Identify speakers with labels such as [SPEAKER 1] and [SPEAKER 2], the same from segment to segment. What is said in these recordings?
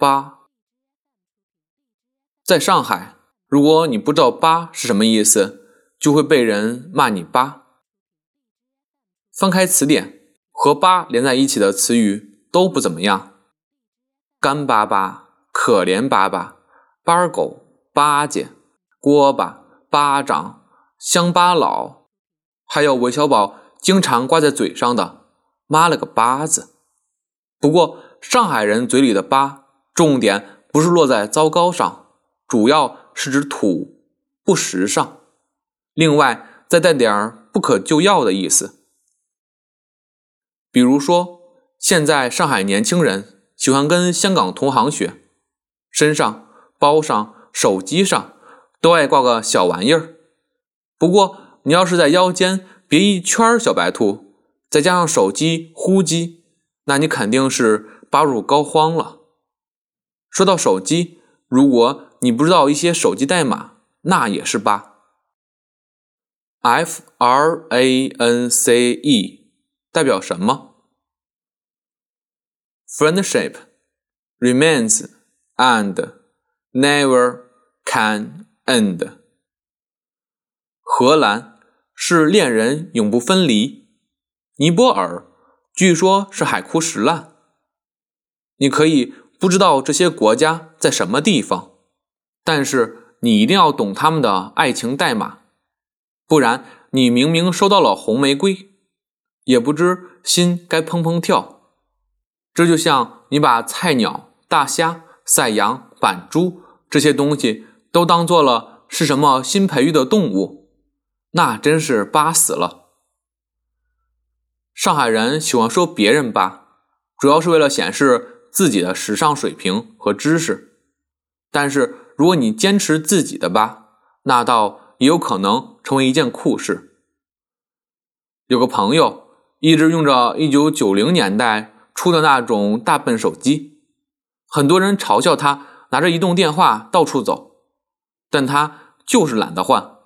[SPEAKER 1] 八，在上海，如果你不知道“八”是什么意思，就会被人骂你“八”。翻开词典，和“八”连在一起的词语都不怎么样，干巴巴、可怜巴巴、巴狗、巴结、锅巴、巴掌、乡巴佬，还有韦小宝经常挂在嘴上的“妈了个巴子”。不过，上海人嘴里的“八”，重点不是落在糟糕上，主要是指土、不时尚，另外再带点不可救药的意思。比如说，现在上海年轻人喜欢跟香港同行学，身上、包上、手机上都爱挂个小玩意儿。不过，你要是在腰间别一圈小白兔，再加上手机呼机，那你肯定是。八入膏肓了。说到手机，如果你不知道一些手机代码，那也是八。F R A N C E 代表什么？Friendship remains and never can end。荷兰是恋人永不分离。尼泊尔据说是海枯石烂。你可以不知道这些国家在什么地方，但是你一定要懂他们的爱情代码，不然你明明收到了红玫瑰，也不知心该砰砰跳。这就像你把菜鸟、大虾、赛羊、板猪这些东西都当做了是什么新培育的动物，那真是巴死了。上海人喜欢说别人巴，主要是为了显示。自己的时尚水平和知识，但是如果你坚持自己的吧，那倒也有可能成为一件酷事。有个朋友一直用着一九九零年代出的那种大笨手机，很多人嘲笑他拿着移动电话到处走，但他就是懒得换。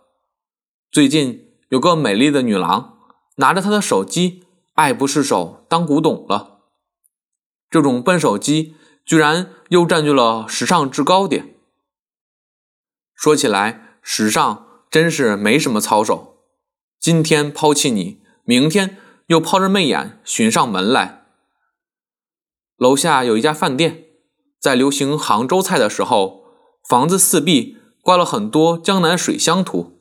[SPEAKER 1] 最近有个美丽的女郎拿着他的手机，爱不释手，当古董了。这种笨手机居然又占据了时尚制高点。说起来，时尚真是没什么操守。今天抛弃你，明天又抛着媚眼寻上门来。楼下有一家饭店，在流行杭州菜的时候，房子四壁挂了很多江南水乡图。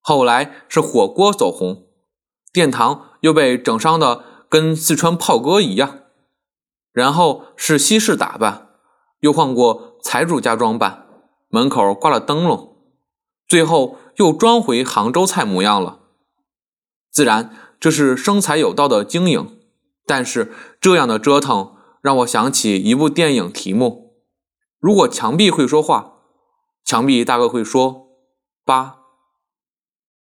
[SPEAKER 1] 后来是火锅走红，殿堂又被整伤的跟四川炮哥一样。然后是西式打扮，又换过财主家装扮，门口挂了灯笼，最后又装回杭州菜模样了。自然这是生财有道的经营，但是这样的折腾让我想起一部电影题目：如果墙壁会说话，墙壁大概会说八。